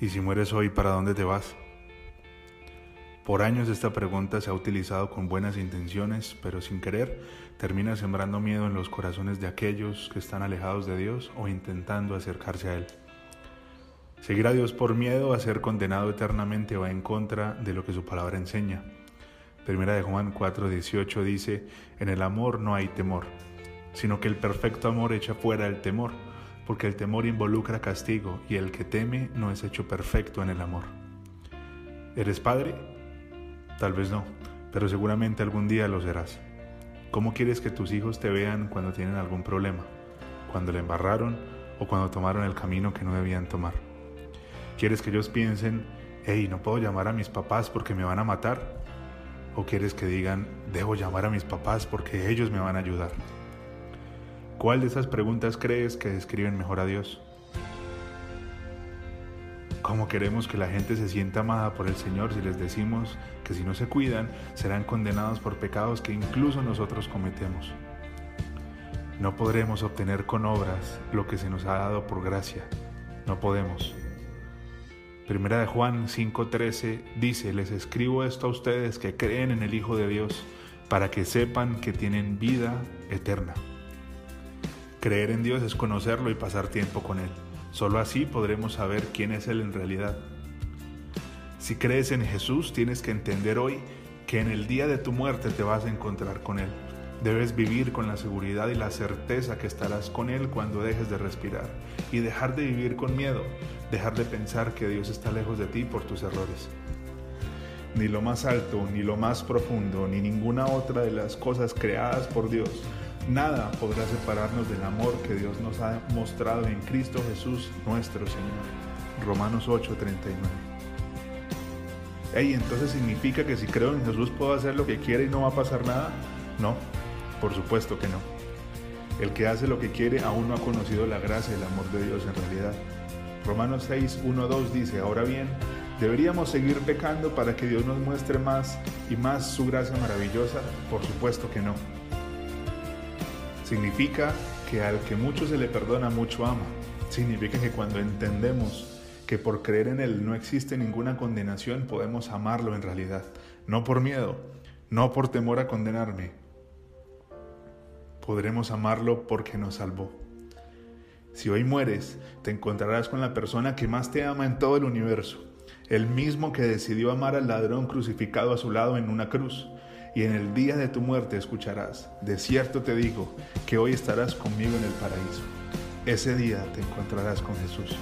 ¿Y si mueres hoy, para dónde te vas? Por años esta pregunta se ha utilizado con buenas intenciones, pero sin querer termina sembrando miedo en los corazones de aquellos que están alejados de Dios o intentando acercarse a Él. Seguir a Dios por miedo a ser condenado eternamente va en contra de lo que su palabra enseña. Primera de Juan 4:18 dice, en el amor no hay temor, sino que el perfecto amor echa fuera el temor porque el temor involucra castigo y el que teme no es hecho perfecto en el amor. ¿Eres padre? Tal vez no, pero seguramente algún día lo serás. ¿Cómo quieres que tus hijos te vean cuando tienen algún problema? ¿Cuando le embarraron o cuando tomaron el camino que no debían tomar? ¿Quieres que ellos piensen, hey, no puedo llamar a mis papás porque me van a matar? ¿O quieres que digan, debo llamar a mis papás porque ellos me van a ayudar? ¿Cuál de esas preguntas crees que describen mejor a Dios? ¿Cómo queremos que la gente se sienta amada por el Señor si les decimos que si no se cuidan serán condenados por pecados que incluso nosotros cometemos? No podremos obtener con obras lo que se nos ha dado por gracia. No podemos. Primera de Juan 5:13 dice, les escribo esto a ustedes que creen en el Hijo de Dios, para que sepan que tienen vida eterna. Creer en Dios es conocerlo y pasar tiempo con Él. Solo así podremos saber quién es Él en realidad. Si crees en Jesús, tienes que entender hoy que en el día de tu muerte te vas a encontrar con Él. Debes vivir con la seguridad y la certeza que estarás con Él cuando dejes de respirar y dejar de vivir con miedo, dejar de pensar que Dios está lejos de ti por tus errores. Ni lo más alto, ni lo más profundo, ni ninguna otra de las cosas creadas por Dios Nada podrá separarnos del amor que Dios nos ha mostrado en Cristo Jesús nuestro Señor. Romanos 8:39. Ey, entonces significa que si creo en Jesús puedo hacer lo que quiera y no va a pasar nada? No, por supuesto que no. El que hace lo que quiere aún no ha conocido la gracia y el amor de Dios en realidad. Romanos 6, 2 dice, ahora bien, ¿deberíamos seguir pecando para que Dios nos muestre más y más su gracia maravillosa? Por supuesto que no. Significa que al que mucho se le perdona, mucho ama. Significa que cuando entendemos que por creer en Él no existe ninguna condenación, podemos amarlo en realidad. No por miedo, no por temor a condenarme. Podremos amarlo porque nos salvó. Si hoy mueres, te encontrarás con la persona que más te ama en todo el universo, el mismo que decidió amar al ladrón crucificado a su lado en una cruz y en el día de tu muerte escucharás, de cierto te digo, que hoy estarás conmigo en el paraíso. Ese día te encontrarás con Jesús.